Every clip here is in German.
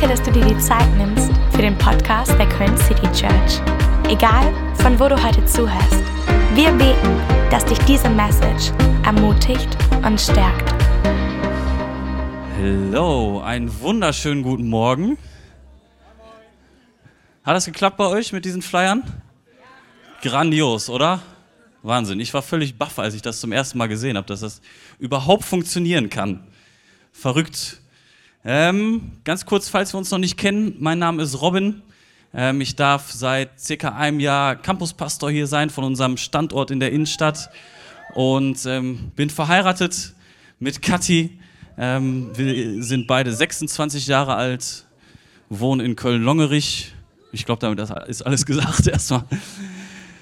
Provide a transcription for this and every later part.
Danke, dass du dir die Zeit nimmst für den Podcast der Köln City Church. Egal, von wo du heute zuhörst, wir beten, dass dich diese Message ermutigt und stärkt. Hallo, einen wunderschönen guten Morgen. Hat das geklappt bei euch mit diesen Flyern? Grandios, oder? Wahnsinn. Ich war völlig baff, als ich das zum ersten Mal gesehen habe, dass das überhaupt funktionieren kann. Verrückt. Ähm, ganz kurz, falls wir uns noch nicht kennen, mein Name ist Robin. Ähm, ich darf seit circa einem Jahr Campuspastor hier sein von unserem Standort in der Innenstadt und ähm, bin verheiratet mit Kathi. Ähm, wir sind beide 26 Jahre alt, wohnen in Köln-Longerich. Ich glaube, damit ist alles gesagt erstmal.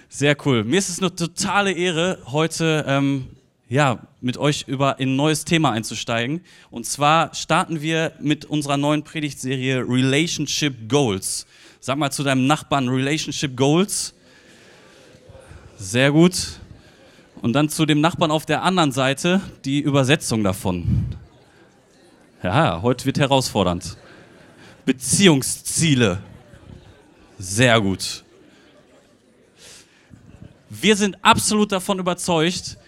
Sehr cool. Mir ist es eine totale Ehre, heute ähm, ja, mit euch über ein neues Thema einzusteigen. Und zwar starten wir mit unserer neuen Predigtserie Relationship Goals. Sag mal zu deinem Nachbarn Relationship Goals. Sehr gut. Und dann zu dem Nachbarn auf der anderen Seite die Übersetzung davon. Ja, heute wird herausfordernd. Beziehungsziele. Sehr gut. Wir sind absolut davon überzeugt,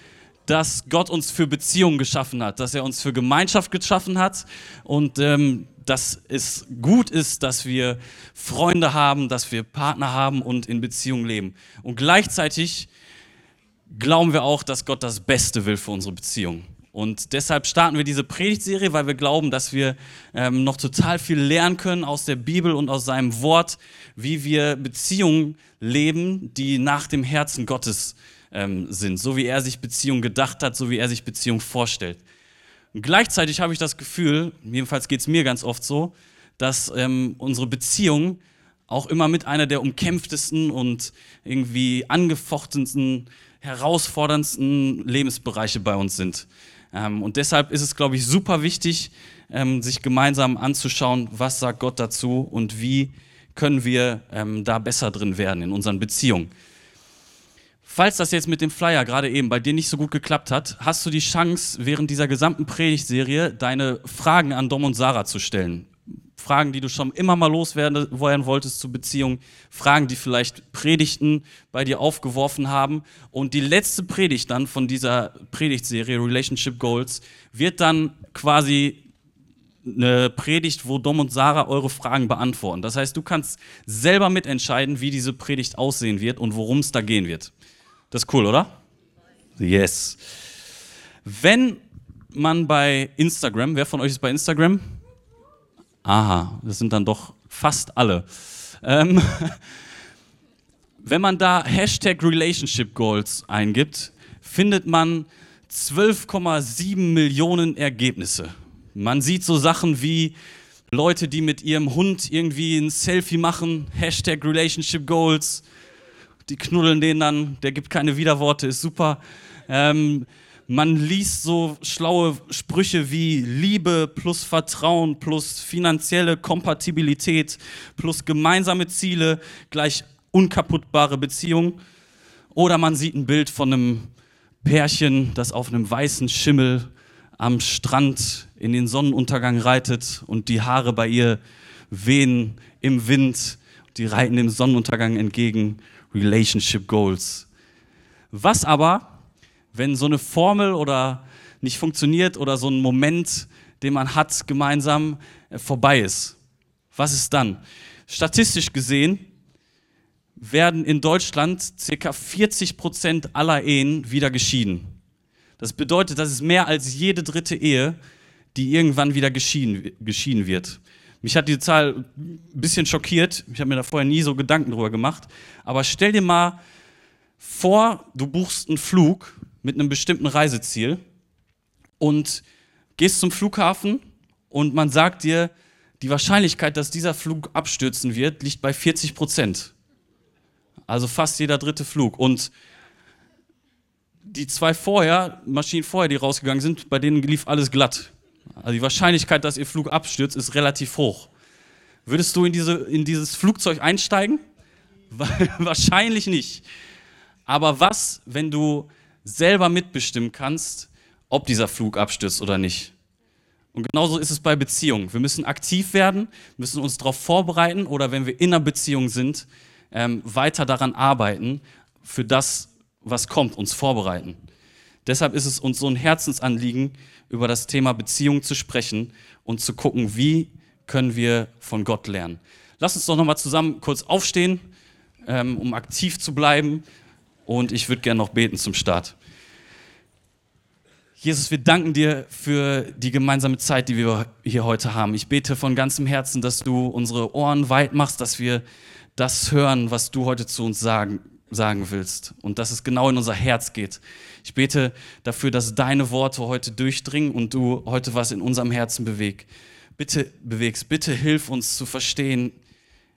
dass Gott uns für Beziehungen geschaffen hat, dass er uns für Gemeinschaft geschaffen hat und ähm, dass es gut ist, dass wir Freunde haben, dass wir Partner haben und in Beziehungen leben. Und gleichzeitig glauben wir auch, dass Gott das Beste will für unsere Beziehungen. Und deshalb starten wir diese Predigtserie, weil wir glauben, dass wir ähm, noch total viel lernen können aus der Bibel und aus seinem Wort, wie wir Beziehungen leben, die nach dem Herzen Gottes ähm, sind, so wie er sich Beziehung gedacht hat, so wie er sich Beziehung vorstellt. Und gleichzeitig habe ich das Gefühl, jedenfalls geht es mir ganz oft so, dass ähm, unsere Beziehung auch immer mit einer der umkämpftesten und irgendwie angefochtensten, herausforderndsten Lebensbereiche bei uns sind. Ähm, und deshalb ist es, glaube ich, super wichtig, ähm, sich gemeinsam anzuschauen, was sagt Gott dazu und wie können wir ähm, da besser drin werden in unseren Beziehungen. Falls das jetzt mit dem Flyer gerade eben bei dir nicht so gut geklappt hat, hast du die Chance, während dieser gesamten Predigtserie deine Fragen an Dom und Sarah zu stellen. Fragen, die du schon immer mal loswerden wolltest zur Beziehung, Fragen, die vielleicht Predigten bei dir aufgeworfen haben. Und die letzte Predigt dann von dieser Predigtserie Relationship Goals wird dann quasi eine Predigt, wo Dom und Sarah eure Fragen beantworten. Das heißt, du kannst selber mitentscheiden, wie diese Predigt aussehen wird und worum es da gehen wird. Das ist cool, oder? Yes. Wenn man bei Instagram, wer von euch ist bei Instagram? Aha, das sind dann doch fast alle. Ähm, wenn man da Hashtag Relationship Goals eingibt, findet man 12,7 Millionen Ergebnisse. Man sieht so Sachen wie Leute, die mit ihrem Hund irgendwie ein Selfie machen, Hashtag Relationship Goals, die knuddeln den dann, der gibt keine Widerworte, ist super. Ähm, man liest so schlaue Sprüche wie Liebe plus Vertrauen plus finanzielle Kompatibilität plus gemeinsame Ziele gleich unkaputtbare Beziehung. Oder man sieht ein Bild von einem Pärchen, das auf einem weißen Schimmel am Strand in den Sonnenuntergang reitet und die Haare bei ihr wehen im Wind. Die reiten dem Sonnenuntergang entgegen Relationship Goals. Was aber, wenn so eine Formel oder nicht funktioniert oder so ein Moment, den man hat, gemeinsam äh, vorbei ist? Was ist dann? Statistisch gesehen werden in Deutschland ca. 40 Prozent aller Ehen wieder geschieden. Das bedeutet, das ist mehr als jede dritte Ehe, die irgendwann wieder geschieden, geschieden wird. Mich hat diese Zahl ein bisschen schockiert. Ich habe mir da vorher nie so Gedanken drüber gemacht. Aber stell dir mal vor, du buchst einen Flug mit einem bestimmten Reiseziel und gehst zum Flughafen und man sagt dir, die Wahrscheinlichkeit, dass dieser Flug abstürzen wird, liegt bei 40 Prozent. Also fast jeder dritte Flug. Und die zwei vorher, Maschinen vorher, die rausgegangen sind, bei denen lief alles glatt. Also die Wahrscheinlichkeit, dass ihr Flug abstürzt, ist relativ hoch. Würdest du in, diese, in dieses Flugzeug einsteigen? Wahrscheinlich nicht. Aber was, wenn du selber mitbestimmen kannst, ob dieser Flug abstürzt oder nicht? Und genauso ist es bei Beziehungen. Wir müssen aktiv werden, müssen uns darauf vorbereiten oder wenn wir in einer Beziehung sind, ähm, weiter daran arbeiten, für das, was kommt, uns vorbereiten. Deshalb ist es uns so ein Herzensanliegen, über das Thema Beziehung zu sprechen und zu gucken, wie können wir von Gott lernen. Lass uns doch nochmal zusammen kurz aufstehen, ähm, um aktiv zu bleiben. Und ich würde gerne noch beten zum Start. Jesus, wir danken dir für die gemeinsame Zeit, die wir hier heute haben. Ich bete von ganzem Herzen, dass du unsere Ohren weit machst, dass wir das hören, was du heute zu uns sagen, sagen willst und dass es genau in unser Herz geht. Ich bete dafür, dass deine Worte heute durchdringen und du heute was in unserem Herzen beweg. Bitte bewegst, bitte hilf uns zu verstehen,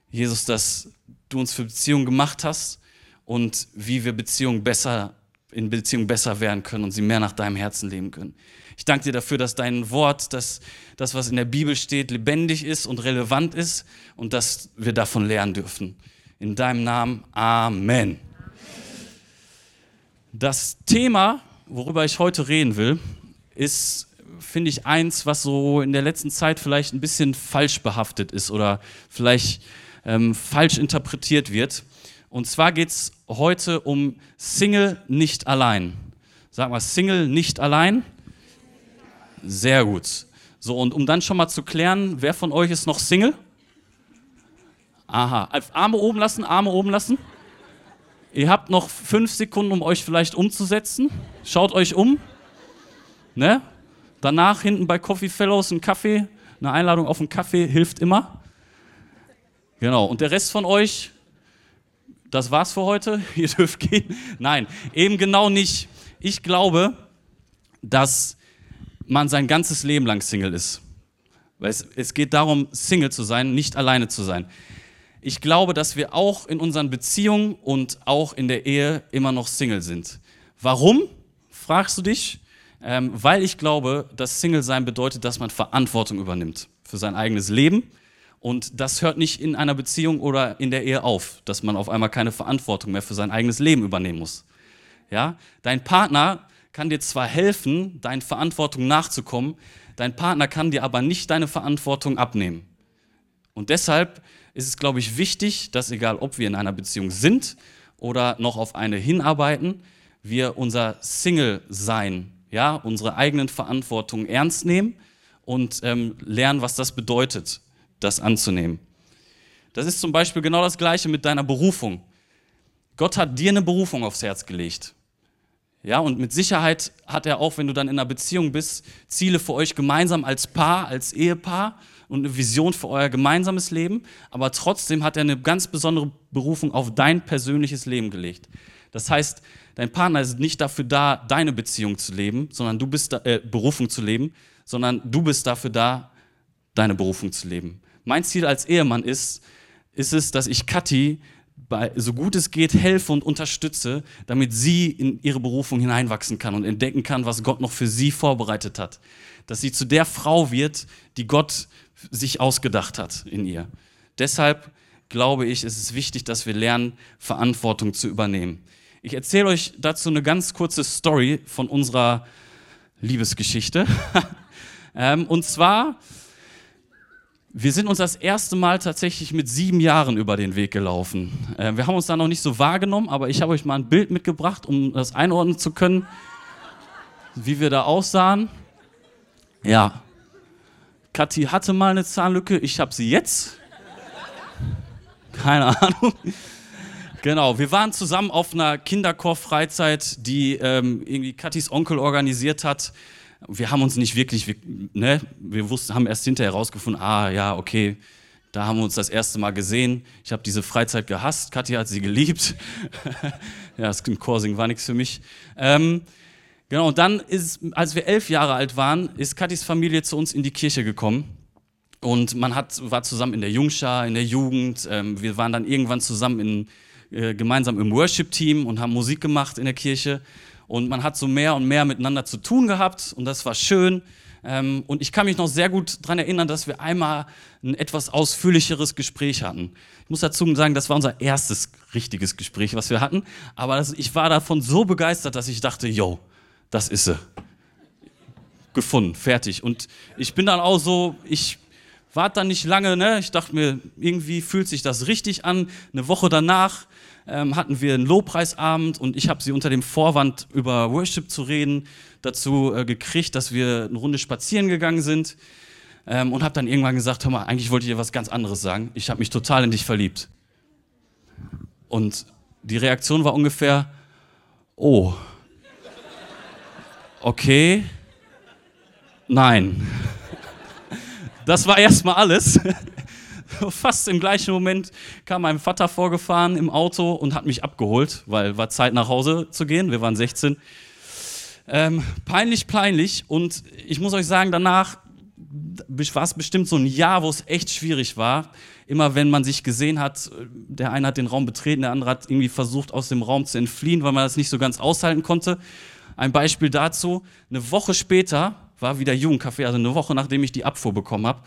Jesus, dass du uns für Beziehungen gemacht hast und wie wir Beziehungen besser in Beziehung besser werden können und sie mehr nach deinem Herzen leben können. Ich danke dir dafür, dass dein Wort, dass das, was in der Bibel steht, lebendig ist und relevant ist und dass wir davon lernen dürfen. In deinem Namen, Amen. Das Thema, worüber ich heute reden will, ist, finde ich, eins, was so in der letzten Zeit vielleicht ein bisschen falsch behaftet ist oder vielleicht ähm, falsch interpretiert wird. Und zwar geht es heute um Single nicht allein. Sag mal, Single nicht allein? Sehr gut. So, und um dann schon mal zu klären, wer von euch ist noch Single? Aha. Arme oben lassen, Arme oben lassen. Ihr habt noch fünf Sekunden, um euch vielleicht umzusetzen. Schaut euch um. Ne? Danach hinten bei Coffee Fellows ein Kaffee, eine Einladung auf einen Kaffee hilft immer. Genau. Und der Rest von euch, das war's für heute, ihr dürft gehen. Nein, eben genau nicht. Ich glaube, dass man sein ganzes Leben lang Single ist. Weil es, es geht darum, Single zu sein, nicht alleine zu sein. Ich glaube, dass wir auch in unseren Beziehungen und auch in der Ehe immer noch Single sind. Warum, fragst du dich? Ähm, weil ich glaube, dass Single sein bedeutet, dass man Verantwortung übernimmt für sein eigenes Leben und das hört nicht in einer Beziehung oder in der Ehe auf, dass man auf einmal keine Verantwortung mehr für sein eigenes Leben übernehmen muss. Ja? Dein Partner kann dir zwar helfen, deinen Verantwortung nachzukommen, dein Partner kann dir aber nicht deine Verantwortung abnehmen. Und deshalb ist es, glaube ich, wichtig, dass egal ob wir in einer Beziehung sind oder noch auf eine hinarbeiten, wir unser Single-Sein, ja, unsere eigenen Verantwortung ernst nehmen und ähm, lernen, was das bedeutet das anzunehmen. Das ist zum Beispiel genau das Gleiche mit deiner Berufung. Gott hat dir eine Berufung aufs Herz gelegt. Ja, und mit Sicherheit hat er auch, wenn du dann in einer Beziehung bist, Ziele für euch gemeinsam als Paar, als Ehepaar und eine Vision für euer gemeinsames Leben. Aber trotzdem hat er eine ganz besondere Berufung auf dein persönliches Leben gelegt. Das heißt, dein Partner ist nicht dafür da, deine Beziehung zu leben, sondern du bist da, äh, Berufung zu leben, sondern du bist dafür da, deine Berufung zu leben. Mein Ziel als Ehemann ist, ist es, dass ich Kathi bei, so gut es geht helfe und unterstütze, damit sie in ihre Berufung hineinwachsen kann und entdecken kann, was Gott noch für sie vorbereitet hat. Dass sie zu der Frau wird, die Gott sich ausgedacht hat in ihr. Deshalb glaube ich, ist es wichtig, dass wir lernen, Verantwortung zu übernehmen. Ich erzähle euch dazu eine ganz kurze Story von unserer Liebesgeschichte. Ähm, und zwar wir sind uns das erste Mal tatsächlich mit sieben Jahren über den Weg gelaufen. Äh, wir haben uns da noch nicht so wahrgenommen, aber ich habe euch mal ein Bild mitgebracht, um das einordnen zu können, wie wir da aussahen. Ja, Kathi hatte mal eine Zahnlücke, ich habe sie jetzt. Keine Ahnung. Genau, wir waren zusammen auf einer Kinderchor-Freizeit, die ähm, irgendwie Kathis Onkel organisiert hat wir haben uns nicht wirklich, ne, wir wussten, haben erst hinterher herausgefunden, ah ja, okay, da haben wir uns das erste Mal gesehen. Ich habe diese Freizeit gehasst, Katja hat sie geliebt. ja, das Chorsing war nichts für mich. Ähm, genau, und dann ist, als wir elf Jahre alt waren, ist Katis Familie zu uns in die Kirche gekommen. Und man hat, war zusammen in der Jungschar, in der Jugend. Ähm, wir waren dann irgendwann zusammen in, äh, gemeinsam im Worship-Team und haben Musik gemacht in der Kirche und man hat so mehr und mehr miteinander zu tun gehabt und das war schön. Ähm, und ich kann mich noch sehr gut daran erinnern, dass wir einmal ein etwas ausführlicheres Gespräch hatten. Ich muss dazu sagen, das war unser erstes richtiges Gespräch, was wir hatten. Aber das, ich war davon so begeistert, dass ich dachte, yo, das ist sie. gefunden, fertig. Und ich bin dann auch so, ich warte dann nicht lange, ne? Ich dachte mir, irgendwie fühlt sich das richtig an. Eine Woche danach ähm, hatten wir einen Lobpreisabend und ich habe sie unter dem Vorwand über Worship zu reden dazu äh, gekriegt, dass wir eine Runde spazieren gegangen sind ähm, und habe dann irgendwann gesagt, hör mal, eigentlich wollte ich dir was ganz anderes sagen. Ich habe mich total in dich verliebt. Und die Reaktion war ungefähr, oh, okay, nein. Das war erstmal alles. Fast im gleichen Moment kam mein Vater vorgefahren im Auto und hat mich abgeholt, weil war Zeit nach Hause zu gehen. Wir waren 16. Ähm, peinlich, peinlich. Und ich muss euch sagen, danach war es bestimmt so ein Jahr, wo es echt schwierig war. Immer wenn man sich gesehen hat, der eine hat den Raum betreten, der andere hat irgendwie versucht, aus dem Raum zu entfliehen, weil man das nicht so ganz aushalten konnte. Ein Beispiel dazu, eine Woche später war wieder Jugendcafé, also eine Woche nachdem ich die Abfuhr bekommen habe,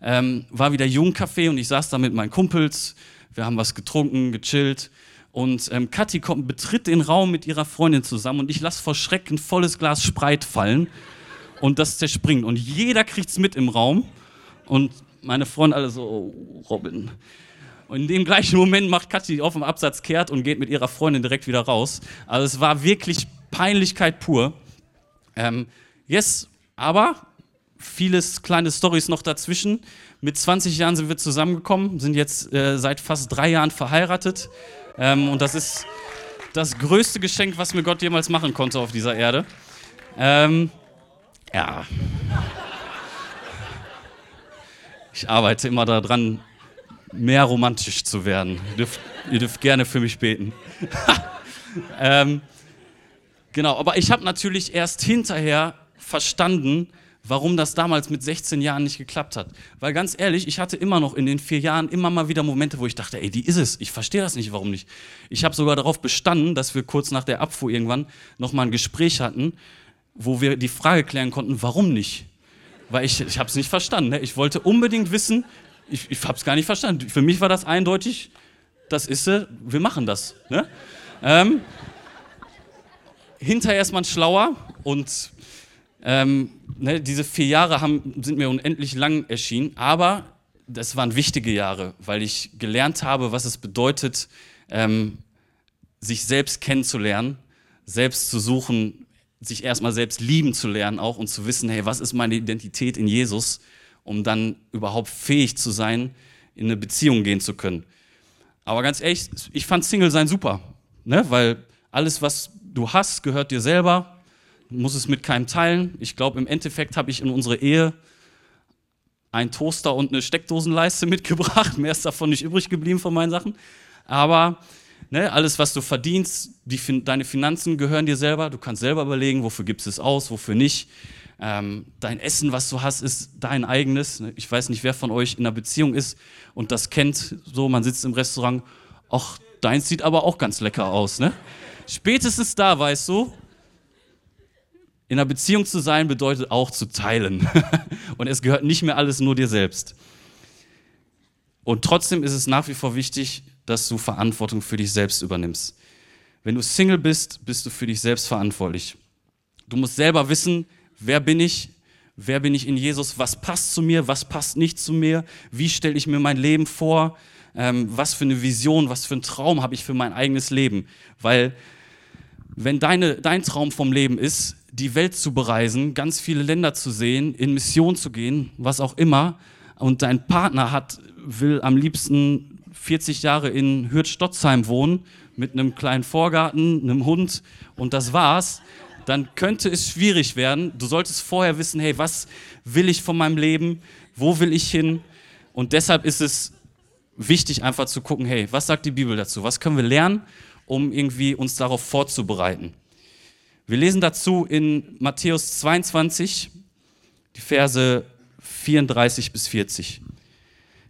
ähm, war wieder Jugendcafé und ich saß da mit meinen Kumpels, wir haben was getrunken, gechillt und ähm, Kathi kommt, betritt den Raum mit ihrer Freundin zusammen und ich lasse vor Schrecken volles Glas Spreit fallen und das zerspringt. Und jeder kriegt es mit im Raum. Und meine Freunde alle so, oh, Robin. Und in dem gleichen Moment macht Kathi auf dem Absatz kehrt und geht mit ihrer Freundin direkt wieder raus. Also es war wirklich Peinlichkeit pur. Ähm, yes, aber vieles kleine Stories noch dazwischen. Mit 20 Jahren sind wir zusammengekommen, sind jetzt äh, seit fast drei Jahren verheiratet. Ähm, und das ist das größte Geschenk, was mir Gott jemals machen konnte auf dieser Erde. Ähm, ja. Ich arbeite immer daran, mehr romantisch zu werden. Ihr dürft, ihr dürft gerne für mich beten. ähm, genau, aber ich habe natürlich erst hinterher verstanden, warum das damals mit 16 Jahren nicht geklappt hat. Weil ganz ehrlich, ich hatte immer noch in den vier Jahren immer mal wieder Momente, wo ich dachte, ey, die ist es. Ich verstehe das nicht, warum nicht. Ich habe sogar darauf bestanden, dass wir kurz nach der Abfuhr irgendwann nochmal ein Gespräch hatten, wo wir die Frage klären konnten, warum nicht? Weil ich, ich habe es nicht verstanden. Ne? Ich wollte unbedingt wissen, ich, ich habe es gar nicht verstanden. Für mich war das eindeutig, das ist sie, wir machen das. Ne? Ähm, hinterher ist man schlauer und ähm, ne, diese vier Jahre haben, sind mir unendlich lang erschienen, aber das waren wichtige Jahre, weil ich gelernt habe, was es bedeutet, ähm, sich selbst kennenzulernen, selbst zu suchen, sich erstmal selbst lieben zu lernen auch und zu wissen, hey, was ist meine Identität in Jesus, um dann überhaupt fähig zu sein, in eine Beziehung gehen zu können. Aber ganz ehrlich, ich fand Single sein super, ne? weil alles, was du hast, gehört dir selber, du musst es mit keinem teilen. Ich glaube, im Endeffekt habe ich in unsere Ehe einen Toaster und eine Steckdosenleiste mitgebracht. Mehr ist davon nicht übrig geblieben von meinen Sachen. Aber Ne, alles, was du verdienst, die, deine Finanzen gehören dir selber. Du kannst selber überlegen, wofür gibst du es aus, wofür nicht. Ähm, dein Essen, was du hast, ist dein eigenes. Ne, ich weiß nicht, wer von euch in einer Beziehung ist und das kennt. So, man sitzt im Restaurant. Ach, deins sieht aber auch ganz lecker aus. Ne? Spätestens da weißt du, in einer Beziehung zu sein bedeutet auch zu teilen. und es gehört nicht mehr alles nur dir selbst. Und trotzdem ist es nach wie vor wichtig, dass du Verantwortung für dich selbst übernimmst. Wenn du Single bist, bist du für dich selbst verantwortlich. Du musst selber wissen, wer bin ich, wer bin ich in Jesus, was passt zu mir, was passt nicht zu mir, wie stelle ich mir mein Leben vor, ähm, was für eine Vision, was für einen Traum habe ich für mein eigenes Leben. Weil wenn deine, dein Traum vom Leben ist, die Welt zu bereisen, ganz viele Länder zu sehen, in Mission zu gehen, was auch immer, und dein Partner hat, will am liebsten 40 Jahre in Hürth-Stotzheim wohnen mit einem kleinen Vorgarten, einem Hund und das war's, dann könnte es schwierig werden. Du solltest vorher wissen, hey, was will ich von meinem Leben? Wo will ich hin? Und deshalb ist es wichtig, einfach zu gucken, hey, was sagt die Bibel dazu? Was können wir lernen, um irgendwie uns darauf vorzubereiten? Wir lesen dazu in Matthäus 22, die Verse 34 bis 40.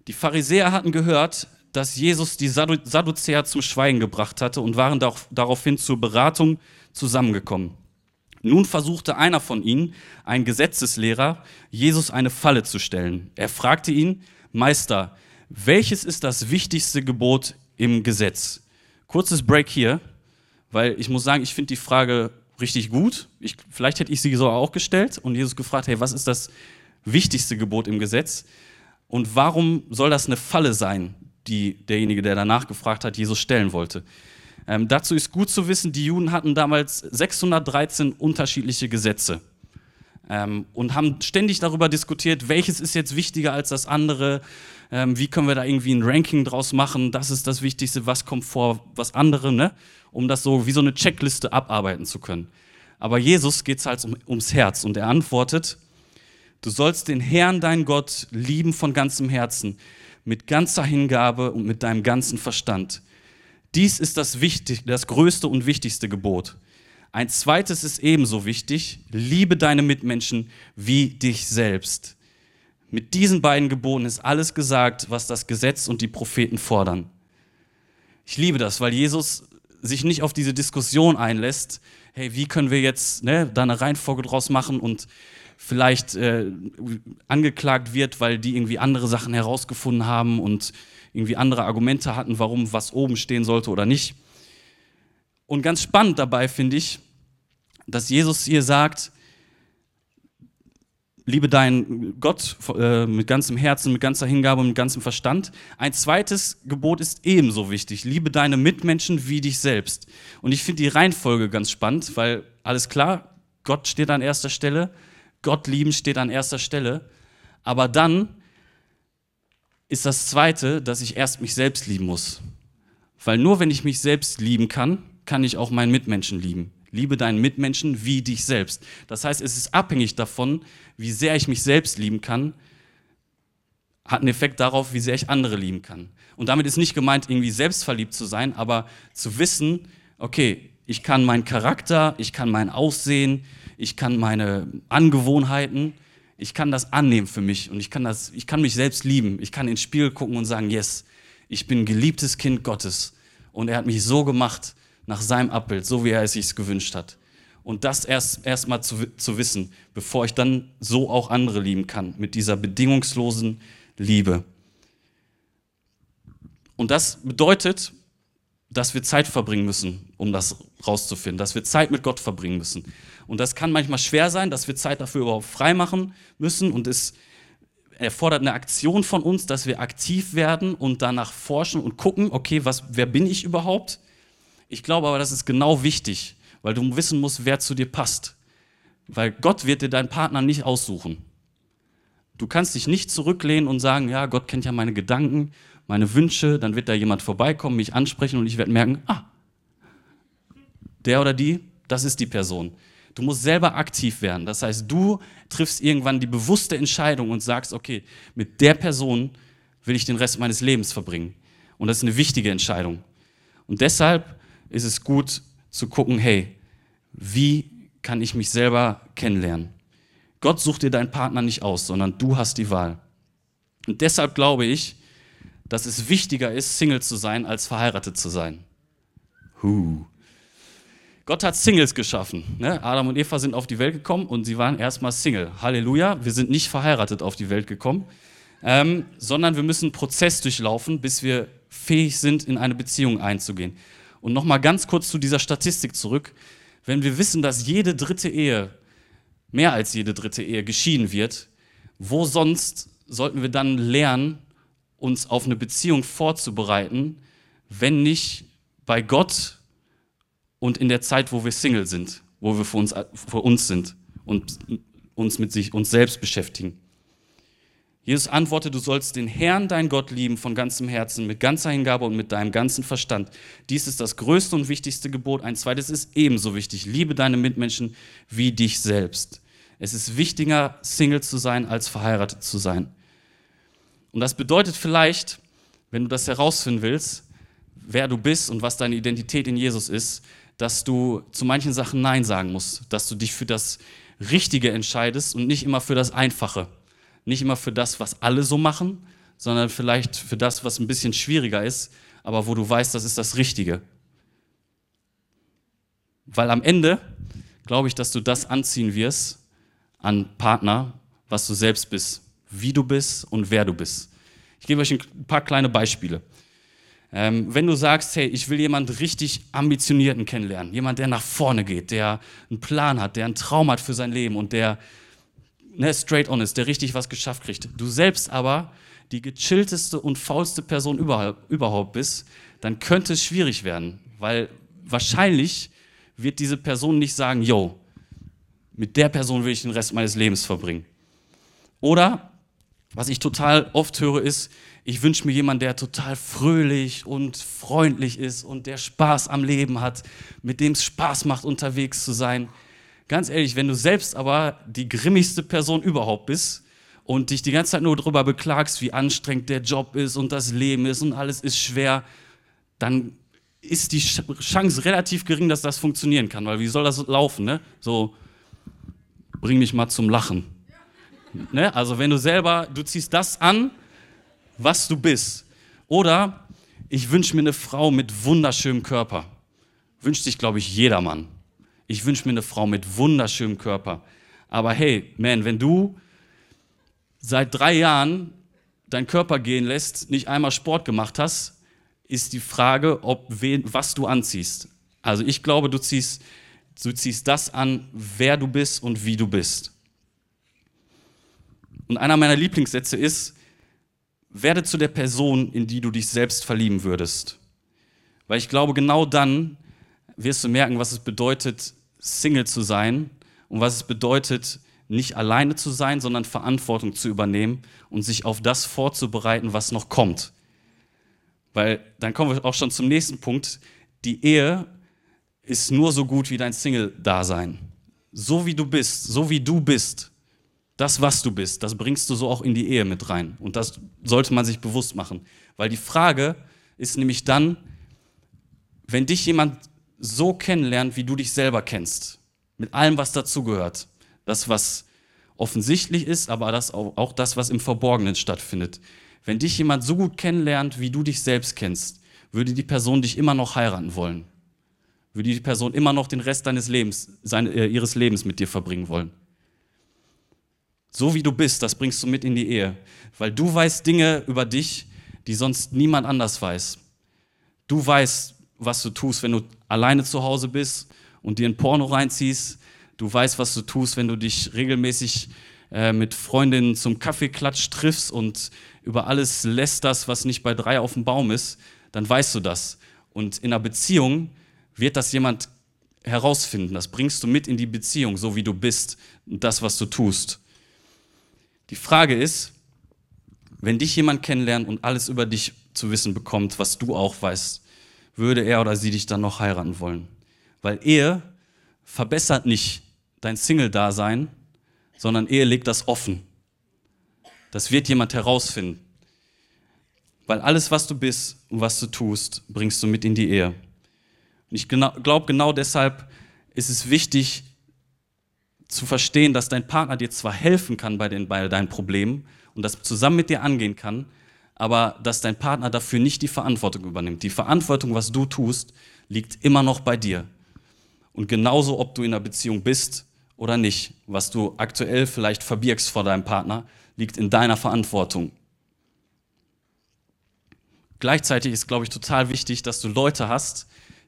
Die Pharisäer hatten gehört, dass Jesus die Sadduzäer zum Schweigen gebracht hatte und waren daraufhin zur Beratung zusammengekommen. Nun versuchte einer von ihnen, ein Gesetzeslehrer, Jesus eine Falle zu stellen. Er fragte ihn, Meister, welches ist das wichtigste Gebot im Gesetz? Kurzes Break hier, weil ich muss sagen, ich finde die Frage richtig gut. Ich, vielleicht hätte ich sie so auch gestellt und Jesus gefragt, hey, was ist das wichtigste Gebot im Gesetz? Und warum soll das eine Falle sein, die derjenige, der danach gefragt hat, Jesus stellen wollte? Ähm, dazu ist gut zu wissen, die Juden hatten damals 613 unterschiedliche Gesetze ähm, und haben ständig darüber diskutiert, welches ist jetzt wichtiger als das andere, ähm, wie können wir da irgendwie ein Ranking draus machen, das ist das Wichtigste, was kommt vor was andere, ne? um das so wie so eine Checkliste abarbeiten zu können. Aber Jesus geht es halt um, ums Herz und er antwortet, du sollst den Herrn, dein Gott, lieben von ganzem Herzen, mit ganzer Hingabe und mit deinem ganzen Verstand. Dies ist das, wichtig, das größte und wichtigste Gebot. Ein zweites ist ebenso wichtig, liebe deine Mitmenschen wie dich selbst. Mit diesen beiden Geboten ist alles gesagt, was das Gesetz und die Propheten fordern. Ich liebe das, weil Jesus sich nicht auf diese Diskussion einlässt, hey, wie können wir jetzt ne, da eine Reihenfolge draus machen und vielleicht äh, angeklagt wird, weil die irgendwie andere Sachen herausgefunden haben und irgendwie andere Argumente hatten, warum was oben stehen sollte oder nicht. Und ganz spannend dabei finde ich, dass Jesus hier sagt, liebe deinen Gott äh, mit ganzem Herzen, mit ganzer Hingabe und mit ganzem Verstand. Ein zweites Gebot ist ebenso wichtig, liebe deine Mitmenschen wie dich selbst. Und ich finde die Reihenfolge ganz spannend, weil alles klar, Gott steht an erster Stelle, Gott lieben steht an erster Stelle, aber dann ist das Zweite, dass ich erst mich selbst lieben muss. Weil nur wenn ich mich selbst lieben kann, kann ich auch meinen Mitmenschen lieben. Liebe deinen Mitmenschen wie dich selbst. Das heißt, es ist abhängig davon, wie sehr ich mich selbst lieben kann, hat einen Effekt darauf, wie sehr ich andere lieben kann. Und damit ist nicht gemeint, irgendwie selbstverliebt zu sein, aber zu wissen, okay, ich kann meinen Charakter, ich kann mein Aussehen, ich kann meine Angewohnheiten, ich kann das annehmen für mich und ich kann, das, ich kann mich selbst lieben. Ich kann ins Spiel gucken und sagen, yes, ich bin geliebtes Kind Gottes und er hat mich so gemacht nach seinem Abbild, so wie er es sich gewünscht hat. Und das erst erstmal zu, zu wissen, bevor ich dann so auch andere lieben kann, mit dieser bedingungslosen Liebe. Und das bedeutet, dass wir Zeit verbringen müssen, um das rauszufinden, dass wir Zeit mit Gott verbringen müssen. Und das kann manchmal schwer sein, dass wir Zeit dafür überhaupt freimachen müssen und es erfordert eine Aktion von uns, dass wir aktiv werden und danach forschen und gucken, okay, was, wer bin ich überhaupt? Ich glaube aber, das ist genau wichtig, weil du wissen musst, wer zu dir passt. Weil Gott wird dir deinen Partner nicht aussuchen. Du kannst dich nicht zurücklehnen und sagen, ja, Gott kennt ja meine Gedanken meine Wünsche, dann wird da jemand vorbeikommen, mich ansprechen und ich werde merken, ah, der oder die, das ist die Person. Du musst selber aktiv werden. Das heißt, du triffst irgendwann die bewusste Entscheidung und sagst, okay, mit der Person will ich den Rest meines Lebens verbringen. Und das ist eine wichtige Entscheidung. Und deshalb ist es gut zu gucken, hey, wie kann ich mich selber kennenlernen? Gott sucht dir deinen Partner nicht aus, sondern du hast die Wahl. Und deshalb glaube ich, dass es wichtiger ist, Single zu sein, als verheiratet zu sein. Huh. Gott hat Singles geschaffen. Ne? Adam und Eva sind auf die Welt gekommen und sie waren erstmal Single. Halleluja, wir sind nicht verheiratet auf die Welt gekommen, ähm, sondern wir müssen einen Prozess durchlaufen, bis wir fähig sind, in eine Beziehung einzugehen. Und nochmal ganz kurz zu dieser Statistik zurück. Wenn wir wissen, dass jede dritte Ehe, mehr als jede dritte Ehe, geschieden wird, wo sonst sollten wir dann lernen, uns auf eine Beziehung vorzubereiten, wenn nicht bei Gott und in der Zeit, wo wir Single sind, wo wir für uns, uns sind und uns mit sich, uns selbst beschäftigen. Jesus antwortet, du sollst den Herrn, dein Gott, lieben von ganzem Herzen, mit ganzer Hingabe und mit deinem ganzen Verstand. Dies ist das größte und wichtigste Gebot. Ein zweites ist ebenso wichtig. Liebe deine Mitmenschen wie dich selbst. Es ist wichtiger, Single zu sein, als verheiratet zu sein. Und das bedeutet vielleicht, wenn du das herausfinden willst, wer du bist und was deine Identität in Jesus ist, dass du zu manchen Sachen Nein sagen musst, dass du dich für das Richtige entscheidest und nicht immer für das Einfache. Nicht immer für das, was alle so machen, sondern vielleicht für das, was ein bisschen schwieriger ist, aber wo du weißt, das ist das Richtige. Weil am Ende glaube ich, dass du das anziehen wirst an Partner, was du selbst bist wie du bist und wer du bist. Ich gebe euch ein paar kleine Beispiele. Ähm, wenn du sagst, hey, ich will jemand richtig ambitionierten kennenlernen, jemand, der nach vorne geht, der einen Plan hat, der einen Traum hat für sein Leben und der ne, straight on ist, der richtig was geschafft kriegt. Du selbst aber die gechillteste und faulste Person überhaupt bist, dann könnte es schwierig werden, weil wahrscheinlich wird diese Person nicht sagen, yo, mit der Person will ich den Rest meines Lebens verbringen. Oder, was ich total oft höre, ist, ich wünsche mir jemanden, der total fröhlich und freundlich ist und der Spaß am Leben hat, mit dem es Spaß macht, unterwegs zu sein. Ganz ehrlich, wenn du selbst aber die grimmigste Person überhaupt bist und dich die ganze Zeit nur darüber beklagst, wie anstrengend der Job ist und das Leben ist und alles ist schwer, dann ist die Chance relativ gering, dass das funktionieren kann, weil wie soll das laufen, ne? So, bring mich mal zum Lachen. Ne? Also wenn du selber, du ziehst das an, was du bist. Oder ich wünsche mir eine Frau mit wunderschönem Körper. Wünscht sich, glaube ich, jeder Mann. Ich wünsche mir eine Frau mit wunderschönem Körper. Aber hey, man, wenn du seit drei Jahren deinen Körper gehen lässt, nicht einmal Sport gemacht hast, ist die Frage, ob wen, was du anziehst. Also ich glaube, du ziehst, du ziehst das an, wer du bist und wie du bist. Und einer meiner Lieblingssätze ist, werde zu der Person, in die du dich selbst verlieben würdest. Weil ich glaube, genau dann wirst du merken, was es bedeutet, Single zu sein und was es bedeutet, nicht alleine zu sein, sondern Verantwortung zu übernehmen und sich auf das vorzubereiten, was noch kommt. Weil dann kommen wir auch schon zum nächsten Punkt. Die Ehe ist nur so gut wie dein Single-Dasein. So wie du bist, so wie du bist, das, was du bist, das bringst du so auch in die Ehe mit rein. Und das sollte man sich bewusst machen. Weil die Frage ist nämlich dann, wenn dich jemand so kennenlernt, wie du dich selber kennst, mit allem, was dazugehört, das, was offensichtlich ist, aber das auch, auch das, was im Verborgenen stattfindet. Wenn dich jemand so gut kennenlernt, wie du dich selbst kennst, würde die Person dich immer noch heiraten wollen. Würde die Person immer noch den Rest deines Lebens, seine, äh, ihres Lebens mit dir verbringen wollen. So wie du bist, das bringst du mit in die Ehe. Weil du weißt Dinge über dich, die sonst niemand anders weiß. Du weißt, was du tust, wenn du alleine zu Hause bist und dir ein Porno reinziehst. Du weißt, was du tust, wenn du dich regelmäßig äh, mit Freundinnen zum Kaffeeklatsch triffst und über alles lässt das, was nicht bei drei auf dem Baum ist. Dann weißt du das. Und in einer Beziehung wird das jemand herausfinden. Das bringst du mit in die Beziehung, so wie du bist und das, was du tust. Die Frage ist, wenn dich jemand kennenlernt und alles über dich zu wissen bekommt, was du auch weißt, würde er oder sie dich dann noch heiraten wollen? Weil Ehe verbessert nicht dein Single-Dasein, sondern Ehe legt das offen. Das wird jemand herausfinden. Weil alles, was du bist und was du tust, bringst du mit in die Ehe. Und ich glaube, genau deshalb ist es wichtig, zu verstehen, dass dein Partner dir zwar helfen kann bei, den, bei deinen Problemen und das zusammen mit dir angehen kann, aber dass dein Partner dafür nicht die Verantwortung übernimmt. Die Verantwortung, was du tust, liegt immer noch bei dir. Und genauso, ob du in einer Beziehung bist oder nicht, was du aktuell vielleicht verbirgst vor deinem Partner, liegt in deiner Verantwortung. Gleichzeitig ist, glaube ich, total wichtig, dass du Leute hast,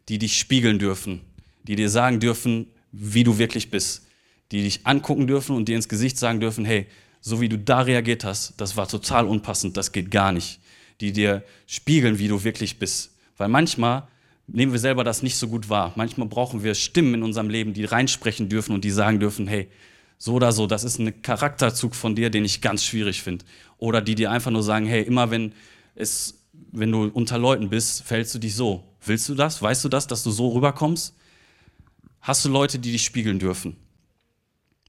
die dich spiegeln dürfen, die dir sagen dürfen, wie du wirklich bist die dich angucken dürfen und dir ins Gesicht sagen dürfen, hey, so wie du da reagiert hast, das war total unpassend, das geht gar nicht. Die dir spiegeln, wie du wirklich bist. Weil manchmal nehmen wir selber das nicht so gut wahr. Manchmal brauchen wir Stimmen in unserem Leben, die reinsprechen dürfen und die sagen dürfen, hey, so oder so, das ist ein Charakterzug von dir, den ich ganz schwierig finde. Oder die dir einfach nur sagen, hey, immer wenn es, wenn du unter Leuten bist, fällst du dich so. Willst du das? Weißt du das, dass du so rüberkommst? Hast du Leute, die dich spiegeln dürfen?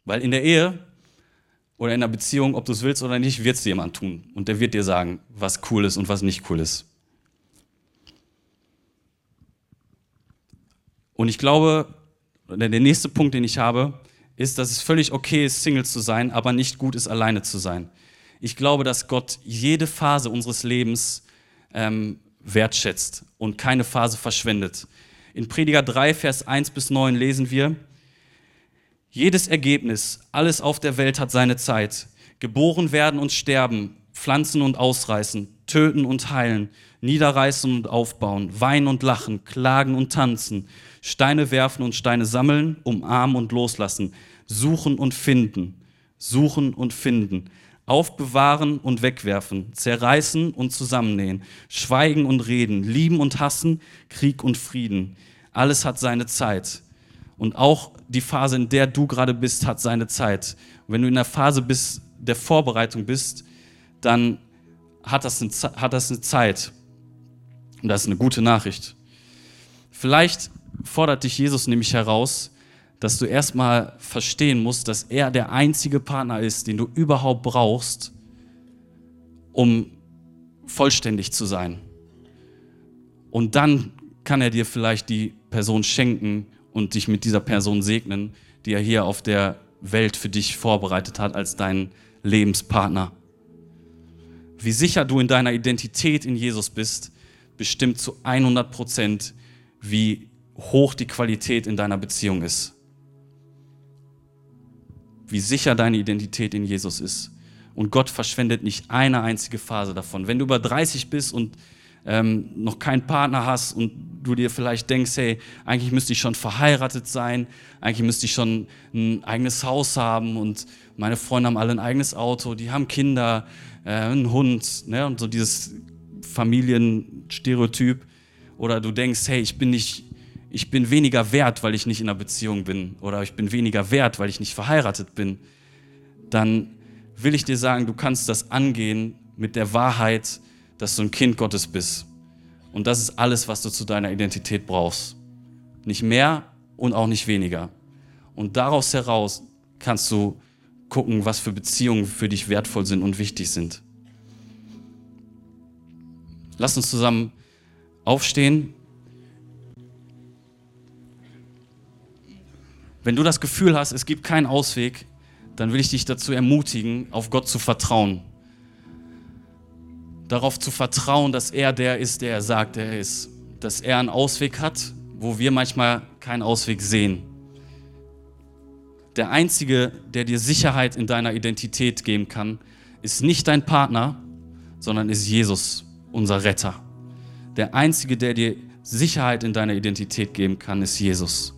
Weil in der Ehe oder in der Beziehung, ob du es willst oder nicht, wird es jemand tun. Und der wird dir sagen, was cool ist und was nicht cool ist. Und ich glaube, der nächste Punkt, den ich habe, ist, dass es völlig okay ist, Single zu sein, aber nicht gut ist, alleine zu sein. Ich glaube, dass Gott jede Phase unseres Lebens ähm, wertschätzt und keine Phase verschwendet. In Prediger 3, Vers 1 bis 9 lesen wir, jedes Ergebnis, alles auf der Welt hat seine Zeit. Geboren werden und sterben, pflanzen und ausreißen, töten und heilen, niederreißen und aufbauen, weinen und lachen, klagen und tanzen, Steine werfen und Steine sammeln, umarmen und loslassen, suchen und finden, suchen und finden, aufbewahren und wegwerfen, zerreißen und zusammennähen, schweigen und reden, lieben und hassen, Krieg und Frieden. Alles hat seine Zeit. Und auch die Phase, in der du gerade bist, hat seine Zeit. Und wenn du in der Phase bist, der Vorbereitung bist, dann hat das, eine, hat das eine Zeit. Und das ist eine gute Nachricht. Vielleicht fordert dich Jesus nämlich heraus, dass du erstmal verstehen musst, dass er der einzige Partner ist, den du überhaupt brauchst, um vollständig zu sein. Und dann kann er dir vielleicht die Person schenken und dich mit dieser Person segnen, die er hier auf der Welt für dich vorbereitet hat als deinen Lebenspartner. Wie sicher du in deiner Identität in Jesus bist, bestimmt zu 100 Prozent, wie hoch die Qualität in deiner Beziehung ist. Wie sicher deine Identität in Jesus ist. Und Gott verschwendet nicht eine einzige Phase davon. Wenn du über 30 bist und ähm, noch keinen Partner hast und du dir vielleicht denkst, hey, eigentlich müsste ich schon verheiratet sein, eigentlich müsste ich schon ein eigenes Haus haben und meine Freunde haben alle ein eigenes Auto, die haben Kinder, äh, einen Hund ne? und so dieses Familienstereotyp. Oder du denkst, hey, ich bin nicht, ich bin weniger wert, weil ich nicht in einer Beziehung bin oder ich bin weniger wert, weil ich nicht verheiratet bin, dann will ich dir sagen, du kannst das angehen mit der Wahrheit, dass du ein Kind Gottes bist. Und das ist alles, was du zu deiner Identität brauchst. Nicht mehr und auch nicht weniger. Und daraus heraus kannst du gucken, was für Beziehungen für dich wertvoll sind und wichtig sind. Lass uns zusammen aufstehen. Wenn du das Gefühl hast, es gibt keinen Ausweg, dann will ich dich dazu ermutigen, auf Gott zu vertrauen. Darauf zu vertrauen, dass er der ist, der er sagt, er ist. Dass er einen Ausweg hat, wo wir manchmal keinen Ausweg sehen. Der Einzige, der dir Sicherheit in deiner Identität geben kann, ist nicht dein Partner, sondern ist Jesus, unser Retter. Der Einzige, der dir Sicherheit in deiner Identität geben kann, ist Jesus.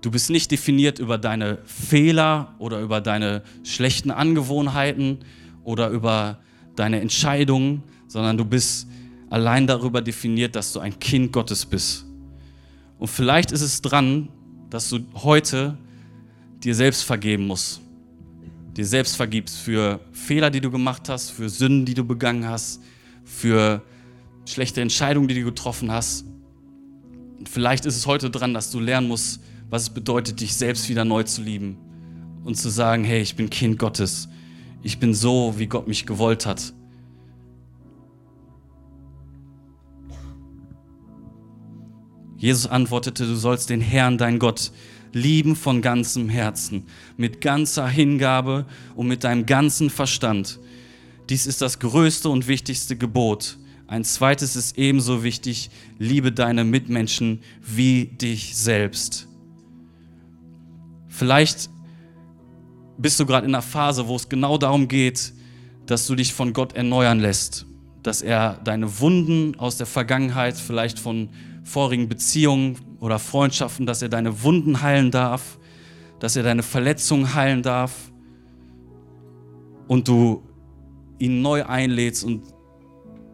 Du bist nicht definiert über deine Fehler oder über deine schlechten Angewohnheiten oder über deine Entscheidungen, sondern du bist allein darüber definiert, dass du ein Kind Gottes bist. Und vielleicht ist es dran, dass du heute dir selbst vergeben musst. Dir selbst vergibst für Fehler, die du gemacht hast, für Sünden, die du begangen hast, für schlechte Entscheidungen, die du getroffen hast. Und vielleicht ist es heute dran, dass du lernen musst, was es bedeutet, dich selbst wieder neu zu lieben und zu sagen, hey, ich bin Kind Gottes. Ich bin so, wie Gott mich gewollt hat. Jesus antwortete, du sollst den Herrn, dein Gott, lieben von ganzem Herzen, mit ganzer Hingabe und mit deinem ganzen Verstand. Dies ist das größte und wichtigste Gebot. Ein zweites ist ebenso wichtig, liebe deine Mitmenschen wie dich selbst. Vielleicht bist du gerade in einer Phase, wo es genau darum geht, dass du dich von Gott erneuern lässt, dass er deine Wunden aus der Vergangenheit, vielleicht von vorigen Beziehungen oder Freundschaften, dass er deine Wunden heilen darf, dass er deine Verletzungen heilen darf und du ihn neu einlädst und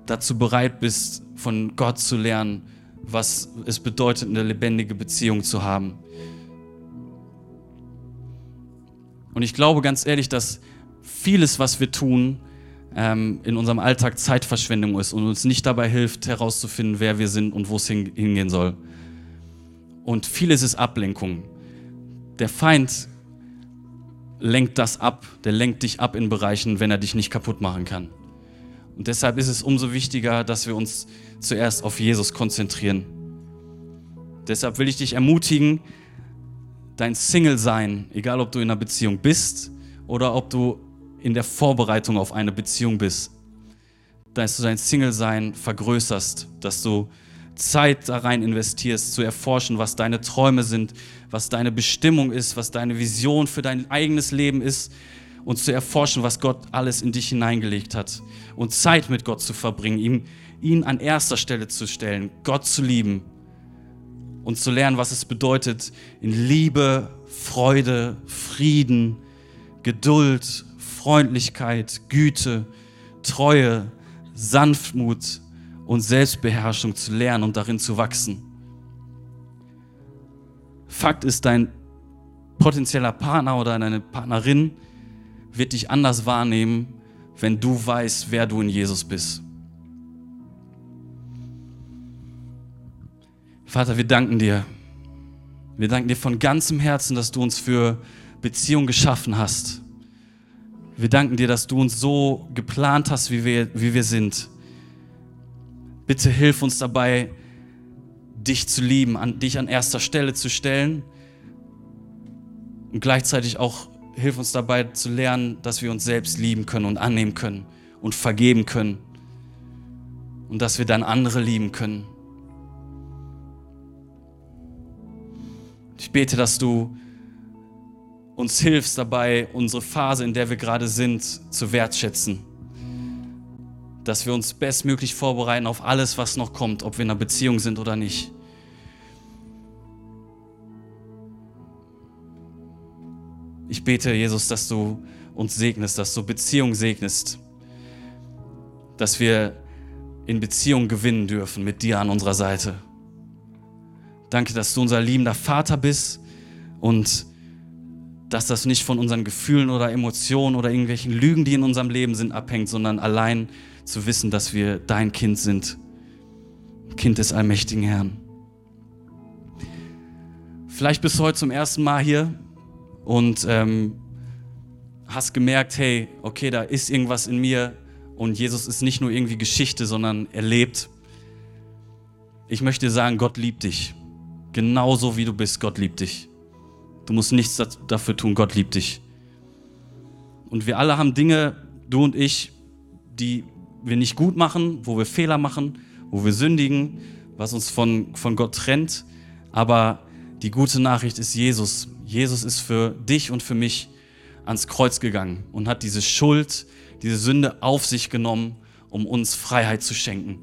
dazu bereit bist, von Gott zu lernen, was es bedeutet, eine lebendige Beziehung zu haben. Und ich glaube ganz ehrlich, dass vieles, was wir tun, ähm, in unserem Alltag Zeitverschwendung ist und uns nicht dabei hilft, herauszufinden, wer wir sind und wo es hingehen soll. Und vieles ist Ablenkung. Der Feind lenkt das ab, der lenkt dich ab in Bereichen, wenn er dich nicht kaputt machen kann. Und deshalb ist es umso wichtiger, dass wir uns zuerst auf Jesus konzentrieren. Deshalb will ich dich ermutigen, dein Single-Sein, egal ob du in einer Beziehung bist oder ob du in der Vorbereitung auf eine Beziehung bist, dass du dein Single-Sein vergrößerst, dass du Zeit da rein investierst, zu erforschen, was deine Träume sind, was deine Bestimmung ist, was deine Vision für dein eigenes Leben ist und zu erforschen, was Gott alles in dich hineingelegt hat und Zeit mit Gott zu verbringen, ihm, ihn an erster Stelle zu stellen, Gott zu lieben und zu lernen, was es bedeutet, in Liebe, Freude, Frieden, Geduld, Freundlichkeit, Güte, Treue, Sanftmut und Selbstbeherrschung zu lernen und darin zu wachsen. Fakt ist, dein potenzieller Partner oder deine Partnerin wird dich anders wahrnehmen, wenn du weißt, wer du in Jesus bist. Vater, wir danken dir. Wir danken dir von ganzem Herzen, dass du uns für Beziehung geschaffen hast. Wir danken dir, dass du uns so geplant hast, wie wir, wie wir sind. Bitte hilf uns dabei, dich zu lieben, an, dich an erster Stelle zu stellen und gleichzeitig auch hilf uns dabei zu lernen, dass wir uns selbst lieben können und annehmen können und vergeben können und dass wir dann andere lieben können. Ich bete, dass du uns hilfst dabei, unsere Phase, in der wir gerade sind, zu wertschätzen. Dass wir uns bestmöglich vorbereiten auf alles, was noch kommt, ob wir in einer Beziehung sind oder nicht. Ich bete, Jesus, dass du uns segnest, dass du Beziehung segnest, dass wir in Beziehung gewinnen dürfen mit dir an unserer Seite. Danke, dass du unser liebender Vater bist und dass das nicht von unseren Gefühlen oder Emotionen oder irgendwelchen Lügen, die in unserem Leben sind, abhängt, sondern allein zu wissen, dass wir dein Kind sind, Kind des allmächtigen Herrn. Vielleicht bist du heute zum ersten Mal hier und ähm, hast gemerkt, hey, okay, da ist irgendwas in mir und Jesus ist nicht nur irgendwie Geschichte, sondern er lebt. Ich möchte sagen, Gott liebt dich. Genauso wie du bist, Gott liebt dich. Du musst nichts dafür tun, Gott liebt dich. Und wir alle haben Dinge, du und ich, die wir nicht gut machen, wo wir Fehler machen, wo wir sündigen, was uns von, von Gott trennt. Aber die gute Nachricht ist Jesus. Jesus ist für dich und für mich ans Kreuz gegangen und hat diese Schuld, diese Sünde auf sich genommen, um uns Freiheit zu schenken,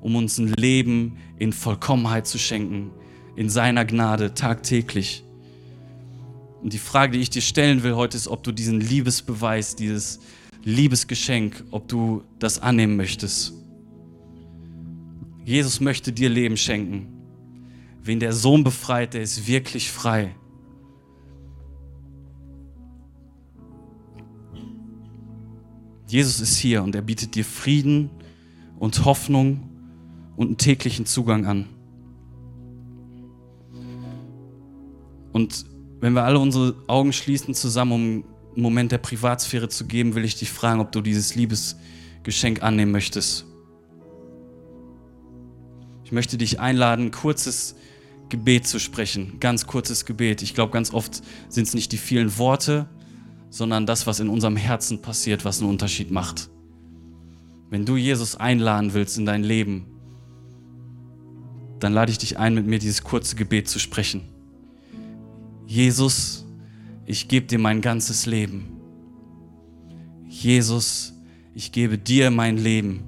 um uns ein Leben in Vollkommenheit zu schenken, in seiner Gnade tagtäglich. Und die Frage, die ich dir stellen will heute, ist, ob du diesen Liebesbeweis, dieses Liebesgeschenk, ob du das annehmen möchtest. Jesus möchte dir Leben schenken. Wen der Sohn befreit, der ist wirklich frei. Jesus ist hier und er bietet dir Frieden und Hoffnung und einen täglichen Zugang an. Und wenn wir alle unsere Augen schließen zusammen, um einen Moment der Privatsphäre zu geben, will ich dich fragen, ob du dieses Liebesgeschenk annehmen möchtest. Ich möchte dich einladen, ein kurzes Gebet zu sprechen, ganz kurzes Gebet. Ich glaube, ganz oft sind es nicht die vielen Worte, sondern das, was in unserem Herzen passiert, was einen Unterschied macht. Wenn du Jesus einladen willst in dein Leben, dann lade ich dich ein, mit mir dieses kurze Gebet zu sprechen. Jesus, ich gebe dir mein ganzes Leben. Jesus, ich gebe dir mein Leben.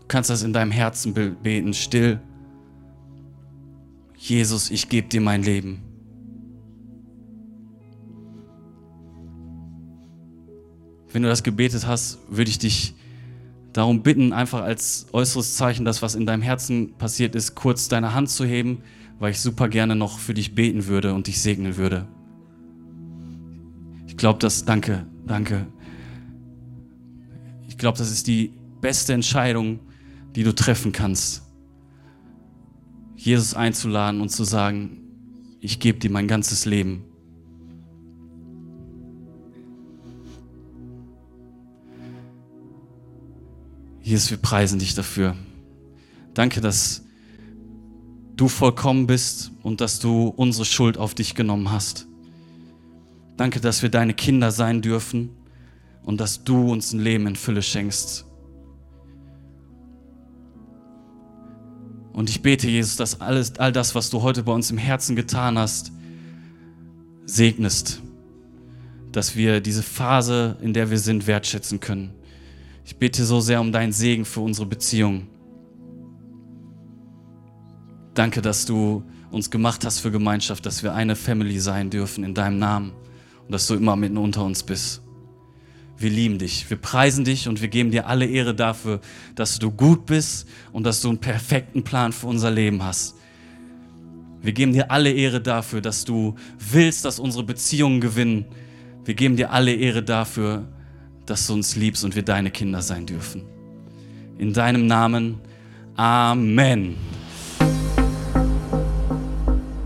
Du kannst das in deinem Herzen beten, still. Jesus, ich gebe dir mein Leben. Wenn du das gebetet hast, würde ich dich darum bitten, einfach als äußeres Zeichen, das, was in deinem Herzen passiert ist, kurz deine Hand zu heben weil ich super gerne noch für dich beten würde und dich segnen würde. Ich glaube, das, danke, danke. Ich glaube, das ist die beste Entscheidung, die du treffen kannst. Jesus einzuladen und zu sagen, ich gebe dir mein ganzes Leben. Jesus, wir preisen dich dafür. Danke, dass du vollkommen bist und dass du unsere Schuld auf dich genommen hast. Danke, dass wir deine Kinder sein dürfen und dass du uns ein Leben in Fülle schenkst. Und ich bete, Jesus, dass alles, all das, was du heute bei uns im Herzen getan hast, segnest. dass wir diese Phase, in der wir sind, wertschätzen können. Ich bete so sehr um deinen Segen für unsere Beziehung. Danke, dass du uns gemacht hast für Gemeinschaft, dass wir eine Family sein dürfen in deinem Namen und dass du immer mitten unter uns bist. Wir lieben dich, wir preisen dich und wir geben dir alle Ehre dafür, dass du gut bist und dass du einen perfekten Plan für unser Leben hast. Wir geben dir alle Ehre dafür, dass du willst, dass unsere Beziehungen gewinnen. Wir geben dir alle Ehre dafür, dass du uns liebst und wir deine Kinder sein dürfen. In deinem Namen. Amen.